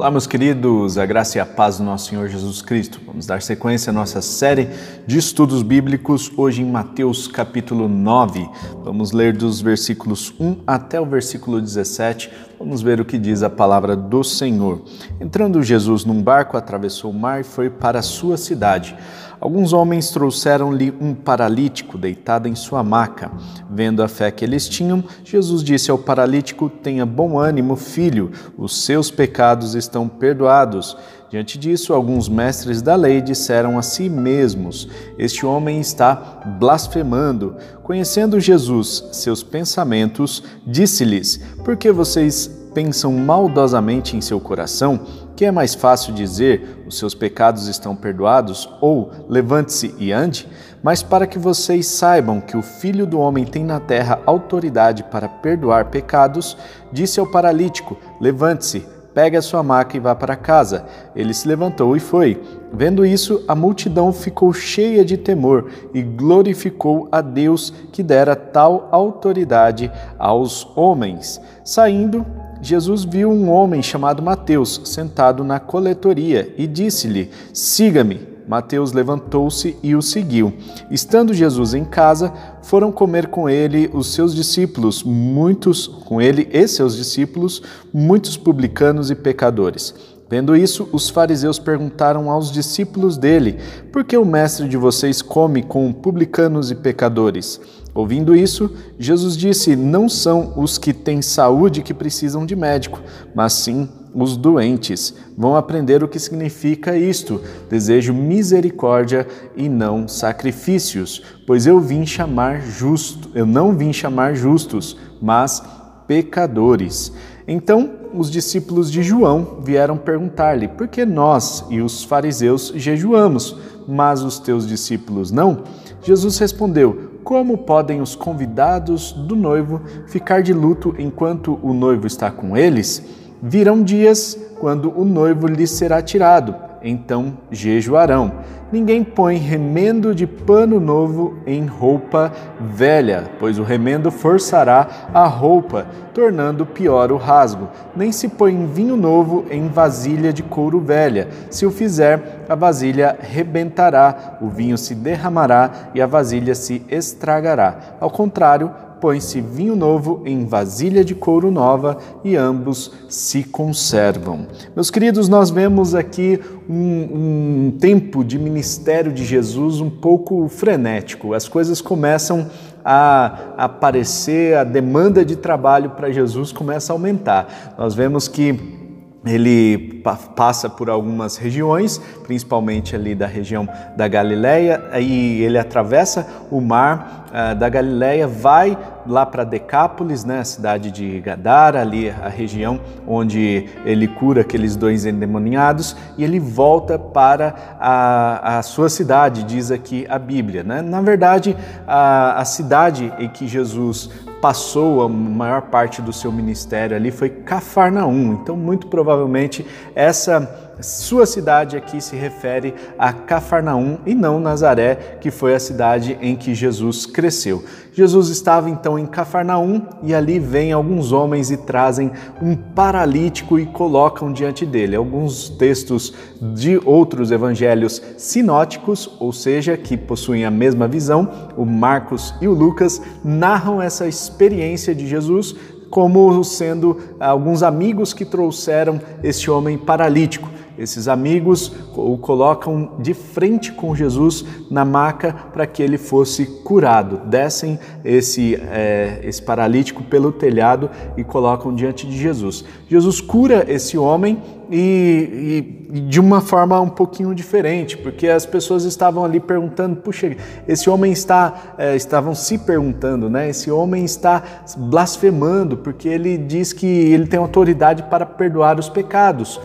Olá, meus queridos, a graça e a paz do nosso Senhor Jesus Cristo. Vamos dar sequência à nossa série de estudos bíblicos, hoje em Mateus capítulo 9. Vamos ler dos versículos 1 até o versículo 17. Vamos ver o que diz a palavra do Senhor. Entrando Jesus num barco, atravessou o mar e foi para a sua cidade. Alguns homens trouxeram-lhe um paralítico deitado em sua maca. Vendo a fé que eles tinham, Jesus disse ao paralítico: Tenha bom ânimo, filho, os seus pecados estão perdoados. Diante disso, alguns mestres da lei disseram a si mesmos: Este homem está blasfemando. Conhecendo Jesus seus pensamentos, disse-lhes: Por que vocês pensam maldosamente em seu coração? que é mais fácil dizer os seus pecados estão perdoados ou levante-se e ande? Mas para que vocês saibam que o Filho do Homem tem na terra autoridade para perdoar pecados, disse ao paralítico: Levante-se, pegue a sua maca e vá para casa. Ele se levantou e foi. Vendo isso, a multidão ficou cheia de temor e glorificou a Deus que dera tal autoridade aos homens. Saindo, Jesus viu um homem chamado Mateus sentado na coletoria e disse-lhe: Siga-me. Mateus levantou-se e o seguiu. Estando Jesus em casa, foram comer com ele os seus discípulos, muitos com ele e seus discípulos, muitos publicanos e pecadores. Vendo isso, os fariseus perguntaram aos discípulos dele: Por que o mestre de vocês come com publicanos e pecadores? Ouvindo isso, Jesus disse: Não são os que têm saúde que precisam de médico, mas sim os doentes. Vão aprender o que significa isto: desejo misericórdia e não sacrifícios, pois eu vim chamar justo, eu não vim chamar justos, mas pecadores. Então, os discípulos de João vieram perguntar-lhe: Por que nós e os fariseus jejuamos, mas os teus discípulos não? Jesus respondeu: como podem os convidados do noivo ficar de luto enquanto o noivo está com eles? Virão dias quando o noivo lhes será tirado, então jejuarão. Ninguém põe remendo de pano novo em roupa velha, pois o remendo forçará a roupa, tornando pior o rasgo. Nem se põe vinho novo em vasilha de couro velha. Se o fizer, a vasilha rebentará, o vinho se derramará e a vasilha se estragará. Ao contrário, põe-se vinho novo em vasilha de couro nova e ambos se conservam. Meus queridos, nós vemos aqui um, um tempo de ministério de Jesus um pouco frenético. As coisas começam a aparecer, a demanda de trabalho para Jesus começa a aumentar. Nós vemos que ele passa por algumas regiões, principalmente ali da região da Galileia, aí ele atravessa o mar uh, da Galileia, vai lá para Decápolis, né, a cidade de Gadara, ali a região onde ele cura aqueles dois endemoniados, e ele volta para a, a sua cidade, diz aqui a Bíblia. Né? Na verdade, a, a cidade em que Jesus passou a maior parte do seu ministério ali foi Cafarnaum. Então, muito provavelmente, essa sua cidade aqui se refere a Cafarnaum e não Nazaré, que foi a cidade em que Jesus cresceu. Jesus estava então em Cafarnaum e ali vêm alguns homens e trazem um paralítico e colocam diante dele. Alguns textos de outros evangelhos sinóticos, ou seja, que possuem a mesma visão, o Marcos e o Lucas, narram essa experiência de Jesus como sendo alguns amigos que trouxeram esse homem paralítico. Esses amigos o colocam de frente com Jesus na maca para que ele fosse curado. Descem esse, é, esse paralítico pelo telhado e colocam diante de Jesus. Jesus cura esse homem e, e, de uma forma um pouquinho diferente, porque as pessoas estavam ali perguntando: puxa, esse homem está, é, estavam se perguntando, né? Esse homem está blasfemando, porque ele diz que ele tem autoridade para perdoar os pecados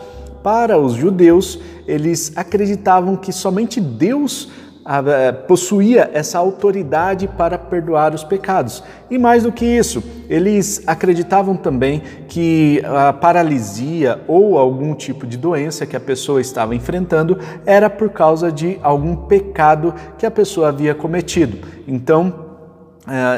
para os judeus, eles acreditavam que somente Deus ah, eh, possuía essa autoridade para perdoar os pecados. E mais do que isso, eles acreditavam também que a paralisia ou algum tipo de doença que a pessoa estava enfrentando era por causa de algum pecado que a pessoa havia cometido. Então,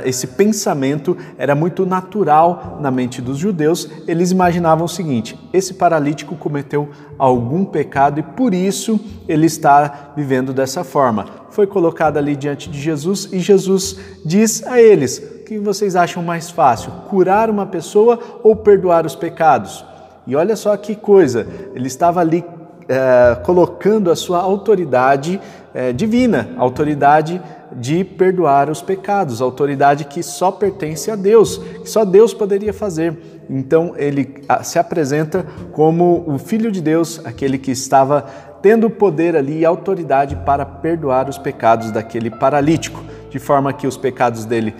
esse pensamento era muito natural na mente dos judeus. Eles imaginavam o seguinte: esse paralítico cometeu algum pecado e por isso ele está vivendo dessa forma. Foi colocado ali diante de Jesus e Jesus diz a eles: o que vocês acham mais fácil, curar uma pessoa ou perdoar os pecados? E olha só que coisa, ele estava ali é, colocando a sua autoridade é, divina, autoridade de perdoar os pecados, autoridade que só pertence a Deus, que só Deus poderia fazer. Então ele se apresenta como o Filho de Deus, aquele que estava tendo poder ali e autoridade para perdoar os pecados daquele paralítico, de forma que os pecados dele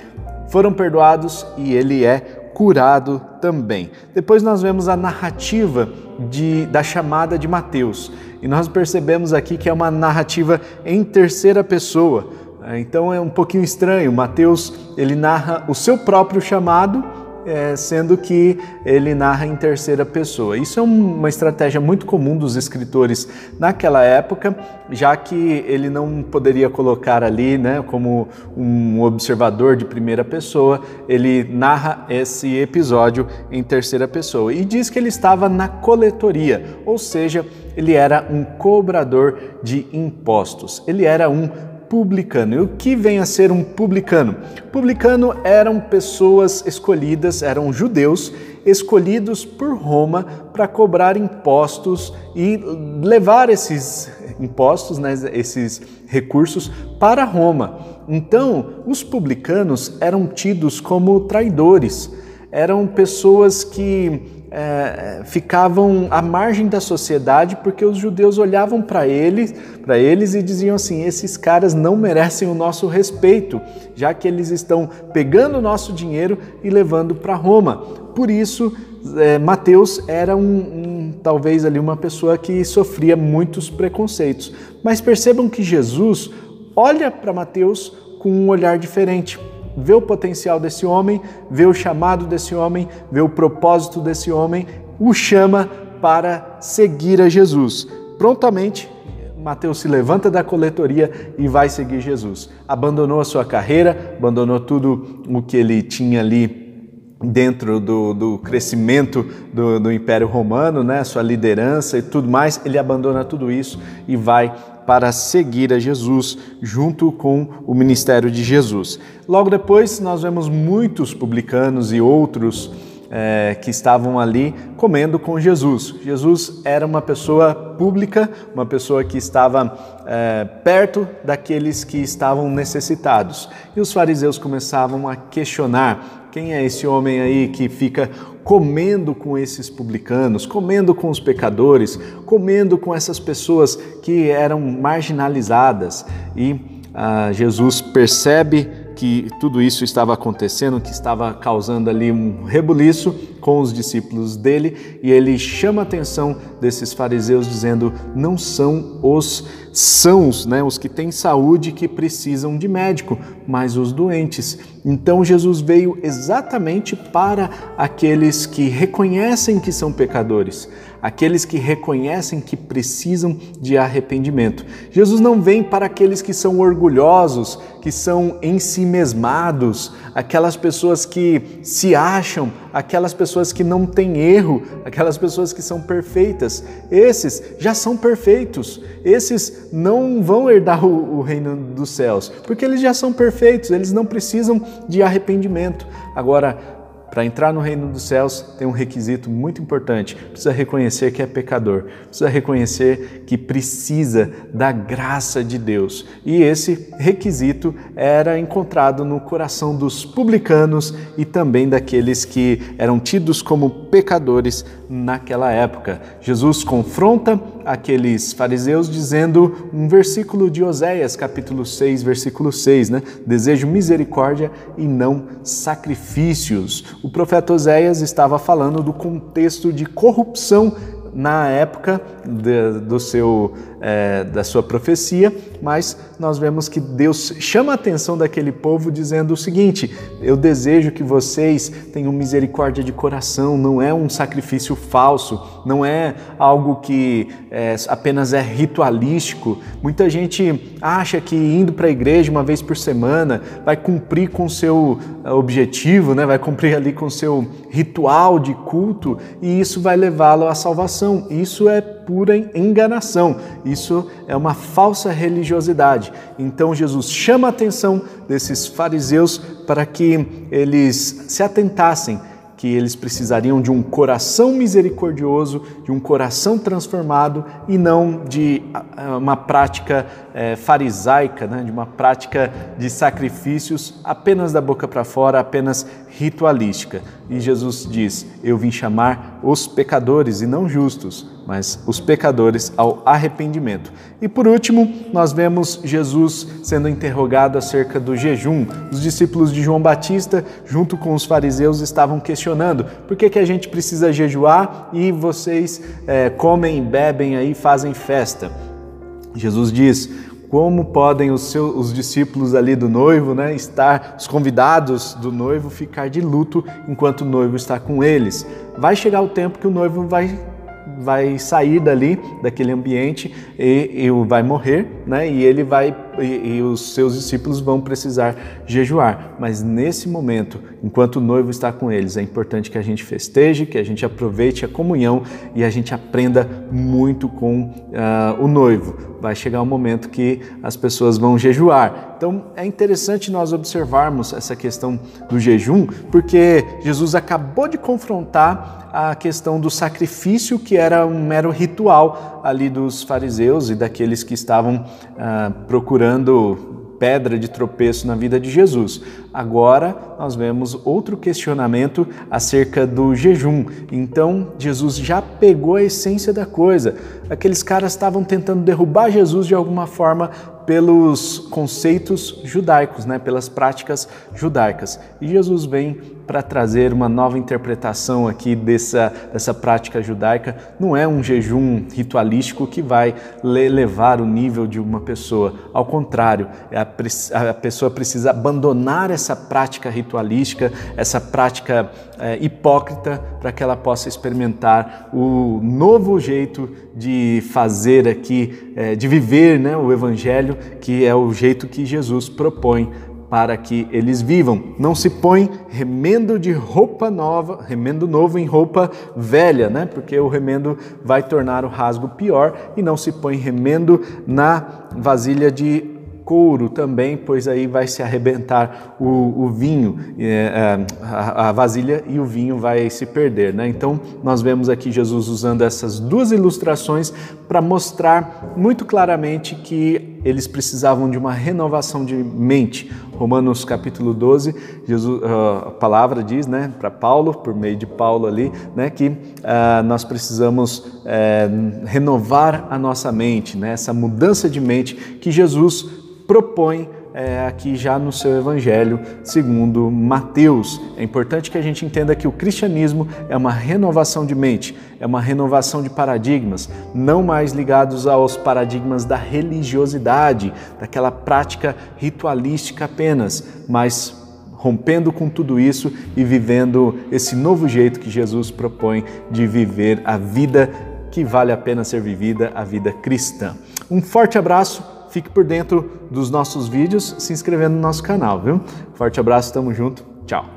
foram perdoados e ele é curado também. Depois nós vemos a narrativa de, da chamada de Mateus e nós percebemos aqui que é uma narrativa em terceira pessoa. Então é um pouquinho estranho. Mateus ele narra o seu próprio chamado é, sendo que ele narra em terceira pessoa. Isso é uma estratégia muito comum dos escritores naquela época, já que ele não poderia colocar ali, né, como um observador de primeira pessoa, ele narra esse episódio em terceira pessoa e diz que ele estava na coletoria, ou seja, ele era um cobrador de impostos. Ele era um publicano. E o que vem a ser um publicano? Publicano eram pessoas escolhidas, eram judeus escolhidos por Roma para cobrar impostos e levar esses impostos, né, esses recursos para Roma. Então, os publicanos eram tidos como traidores, eram pessoas que é, ficavam à margem da sociedade porque os judeus olhavam para eles, para eles e diziam assim: esses caras não merecem o nosso respeito, já que eles estão pegando o nosso dinheiro e levando para Roma. Por isso, é, Mateus era um, um, talvez ali uma pessoa que sofria muitos preconceitos. Mas percebam que Jesus olha para Mateus com um olhar diferente vê o potencial desse homem, vê o chamado desse homem, vê o propósito desse homem, o chama para seguir a Jesus. Prontamente, Mateus se levanta da coletoria e vai seguir Jesus. Abandonou a sua carreira, abandonou tudo o que ele tinha ali dentro do, do crescimento do, do, Império Romano, né, sua liderança e tudo mais, ele abandona tudo isso e vai para seguir a Jesus junto com o ministério de Jesus. Logo depois, nós vemos muitos publicanos e outros é, que estavam ali comendo com Jesus. Jesus era uma pessoa pública, uma pessoa que estava é, perto daqueles que estavam necessitados. E os fariseus começavam a questionar: quem é esse homem aí que fica comendo com esses publicanos, comendo com os pecadores, comendo com essas pessoas que eram marginalizadas? E ah, Jesus percebe que tudo isso estava acontecendo, que estava causando ali um rebuliço com os discípulos dele, e ele chama a atenção desses fariseus dizendo: "Não são os sãos, né, os que têm saúde que precisam de médico, mas os doentes". Então Jesus veio exatamente para aqueles que reconhecem que são pecadores aqueles que reconhecem que precisam de arrependimento. Jesus não vem para aqueles que são orgulhosos, que são ensimesmados, aquelas pessoas que se acham, aquelas pessoas que não têm erro, aquelas pessoas que são perfeitas. Esses já são perfeitos. Esses não vão herdar o, o reino dos céus, porque eles já são perfeitos, eles não precisam de arrependimento. Agora, para entrar no reino dos céus tem um requisito muito importante: precisa reconhecer que é pecador, precisa reconhecer que precisa da graça de Deus. E esse requisito era encontrado no coração dos publicanos e também daqueles que eram tidos como pecadores naquela época. Jesus confronta aqueles fariseus dizendo um versículo de Oséias, capítulo 6, versículo 6, né? Desejo misericórdia e não sacrifícios. O profeta Oséias estava falando do contexto de corrupção na época de, do seu, é, da sua profecia, mas nós vemos que Deus chama a atenção daquele povo dizendo o seguinte: Eu desejo que vocês tenham misericórdia de coração, não é um sacrifício falso, não é algo que é, apenas é ritualístico. Muita gente acha que indo para a igreja uma vez por semana vai cumprir com seu eh, objetivo, né? vai cumprir ali com seu ritual de culto e isso vai levá-lo à salvação. Isso é pura enganação. Isso é uma falsa religiosidade. Então Jesus chama a atenção desses fariseus para que eles se atentassem que eles precisariam de um coração misericordioso, de um coração transformado e não de uma prática é, farisaica, né? de uma prática de sacrifícios apenas da boca para fora, apenas ritualística. E Jesus diz: Eu vim chamar os pecadores e não justos, mas os pecadores ao arrependimento. E por último, nós vemos Jesus sendo interrogado acerca do jejum. Os discípulos de João Batista, junto com os fariseus, estavam questionando por que, que a gente precisa jejuar e vocês é, comem, bebem aí, fazem festa. Jesus diz: como podem os, seus, os discípulos ali do noivo, né, estar, os convidados do noivo, ficar de luto enquanto o noivo está com eles? Vai chegar o tempo que o noivo vai vai sair dali, daquele ambiente e, e vai morrer, né? E ele vai e, e, os seus discípulos vão precisar jejuar. Mas nesse momento, enquanto o noivo está com eles, é importante que a gente festeje, que a gente aproveite a comunhão e a gente aprenda muito com uh, o noivo. Vai chegar um momento que as pessoas vão jejuar. Então é interessante nós observarmos essa questão do jejum, porque Jesus acabou de confrontar a questão do sacrifício, que era um mero ritual ali dos fariseus e daqueles que estavam uh, procurando pedra de tropeço na vida de Jesus. Agora nós vemos outro questionamento acerca do jejum. Então Jesus já pegou a essência da coisa. Aqueles caras estavam tentando derrubar Jesus de alguma forma pelos conceitos judaicos, né, pelas práticas judaicas. E Jesus vem para trazer uma nova interpretação aqui dessa, dessa prática judaica. Não é um jejum ritualístico que vai levar o nível de uma pessoa. Ao contrário, é a, a pessoa precisa abandonar essa prática ritualística, essa prática é, hipócrita, para que ela possa experimentar o novo jeito de fazer aqui, é, de viver né, o Evangelho que é o jeito que Jesus propõe para que eles vivam. Não se põe remendo de roupa nova, remendo novo em roupa velha, né? Porque o remendo vai tornar o rasgo pior e não se põe remendo na vasilha de couro também, pois aí vai se arrebentar o, o vinho, é, é, a, a, vasilha e o vinho vai se perder. Né? Então, nós vemos aqui Jesus usando essas duas ilustrações para mostrar muito claramente que eles precisavam de uma renovação de mente. Romanos capítulo 12, Jesus, a palavra diz né, para Paulo, por meio de Paulo ali, né, que uh, nós precisamos uh, renovar a nossa mente, né, essa mudança de mente que Jesus propõe é, aqui já no seu Evangelho segundo Mateus. É importante que a gente entenda que o cristianismo é uma renovação de mente, é uma renovação de paradigmas, não mais ligados aos paradigmas da religiosidade, daquela prática ritualística apenas, mas rompendo com tudo isso e vivendo esse novo jeito que Jesus propõe de viver a vida que vale a pena ser vivida, a vida cristã. Um forte abraço Fique por dentro dos nossos vídeos, se inscrevendo no nosso canal, viu? Forte abraço, tamo junto, tchau!